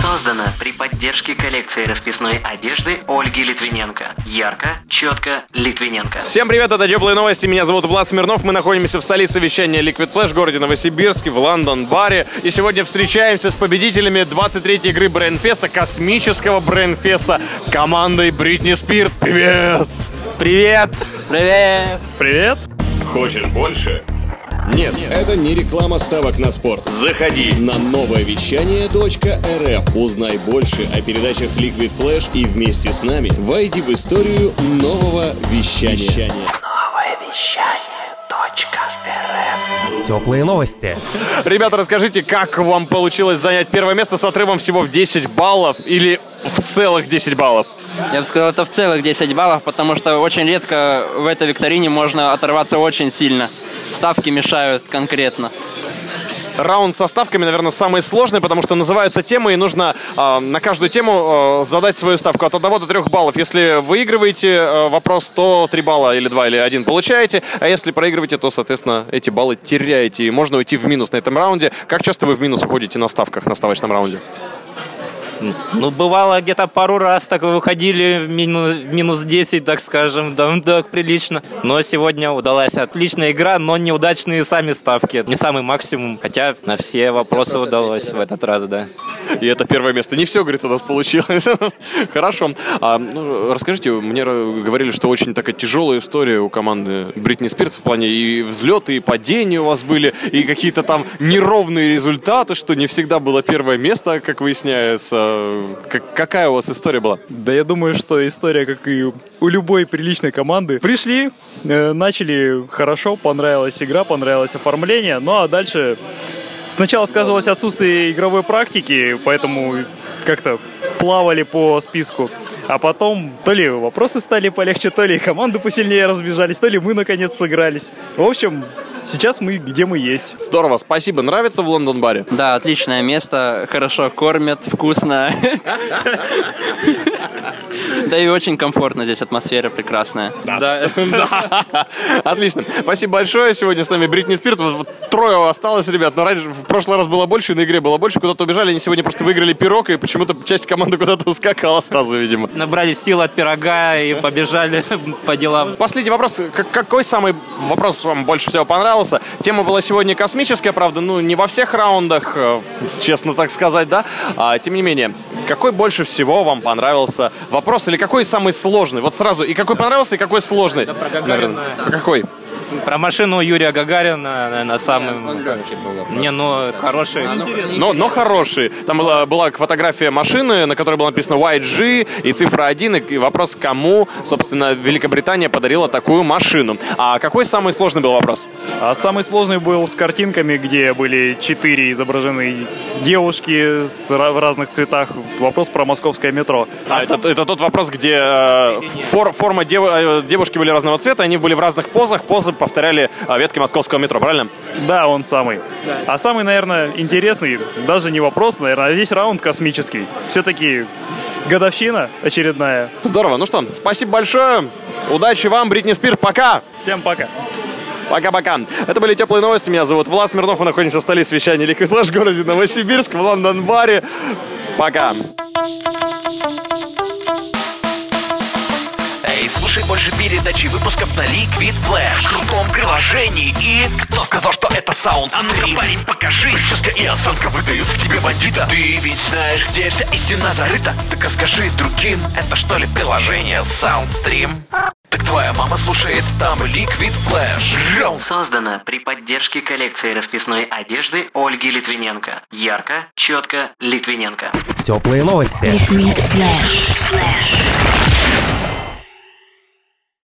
Создано при поддержке коллекции расписной одежды Ольги Литвиненко. Ярко, четко, Литвиненко. Всем привет, это Теплые новости, меня зовут Влад Смирнов, мы находимся в столице вещания Liquid Flash, городе Новосибирске, в Лондон-баре. И сегодня встречаемся с победителями 23-й игры Брейнфеста, космического Брейнфеста, командой Бритни Спирт. Привет! Привет! Привет! Привет! Хочешь больше? Нет. Это не реклама ставок на спорт. Заходи. На новое вещание .рф. Узнай больше о передачах Liquid Flash и вместе с нами войди в историю нового вещания. Теплые новости. Ребята, расскажите, как вам получилось занять первое место с отрывом всего в 10 баллов или в целых 10 баллов? Я бы сказал, это в целых 10 баллов, потому что очень редко в этой викторине можно оторваться очень сильно. Ставки мешают конкретно. Раунд со ставками, наверное, самый сложный, потому что называются темы, и нужно э, на каждую тему э, задать свою ставку от 1 до 3 баллов. Если выигрываете э, вопрос, то 3 балла или 2 или 1 получаете, а если проигрываете, то, соответственно, эти баллы теряете, и можно уйти в минус на этом раунде. Как часто вы в минус уходите на ставках на ставочном раунде? Ну, бывало, где-то пару раз так выходили в минус, минус 10, так скажем, да, так прилично. Но сегодня удалась отличная игра, но неудачные сами ставки. Не самый максимум, хотя на все вопросы удалось в этот раз, да. И это первое место. Не все, говорит, у нас получилось. Хорошо. А, ну, расскажите, мне говорили, что очень такая тяжелая история у команды Бритни Спирс в плане и взлеты, и падения у вас были, и какие-то там неровные результаты, что не всегда было первое место, как выясняется. Как, какая у вас история была? Да я думаю, что история, как и у любой приличной команды. Пришли, э, начали хорошо, понравилась игра, понравилось оформление, ну а дальше сначала сказывалось отсутствие игровой практики, поэтому как-то плавали по списку. А потом то ли вопросы стали полегче, то ли команды посильнее разбежались, то ли мы наконец сыгрались. В общем, сейчас мы где мы есть. Здорово, спасибо. Нравится в Лондон-баре? Да, отличное место, хорошо кормят, вкусно. Да и очень комфортно здесь, атмосфера прекрасная. Да. Отлично. Спасибо большое. Сегодня с нами Бритни Спирт. Вот трое осталось, ребят. Но раньше, в прошлый раз было больше, на игре было больше. Куда-то убежали. Они сегодня просто выиграли пирог, и почему-то часть команды куда-то ускакала сразу, видимо. Набрали сил от пирога и побежали по делам. Последний вопрос. Какой самый вопрос вам больше всего понравился? Тема была сегодня космическая, правда, ну, не во всех раундах, э, честно так сказать, да? А, тем не менее, какой больше всего вам понравился вопрос или какой самый сложный? Вот сразу, и какой понравился, и какой сложный? про Гагарина. Какой? Про машину Юрия Гагарина, наверное, самый... Не, ну, хороший. Но, но хороший. Там была, была фотография машины, на которой было написано YG и цифра 1, и вопрос, кому, собственно, Великобритания подарила такую машину. А какой самый сложный был вопрос? А самый сложный был с картинками, где были четыре изображены девушки с, в разных цветах. Вопрос про московское метро. А, это, это тот вопрос, где э, фор, форма дев, э, девушки были разного цвета, они были в разных позах, позы повторяли э, ветки московского метро, правильно? Да, он самый. А самый, наверное, интересный, даже не вопрос, наверное, а весь раунд космический. Все-таки годовщина очередная. Здорово. Ну что, спасибо большое. Удачи вам, Бритни Спир. Пока. Всем пока. Пока-пока. Это были теплые новости. Меня зовут Влад Смирнов. Мы находимся в столице вещания Liquid Flash в городе Новосибирск, в Лондон-баре. Пока. Больше передачи выпусков на Liquid Flash В крутом приложении и... Кто сказал, что это саунд А ну-ка, парень, покажи Прическа и осанка выдают в тебе бандита Ты ведь знаешь, где вся истина зарыта Так а скажи другим, это что ли приложение Soundstream? Так твоя мама слушает там Liquid Flash Создано при поддержке коллекции расписной одежды Ольги Литвиненко. Ярко, четко, Литвиненко. Теплые новости. Liquid Flash.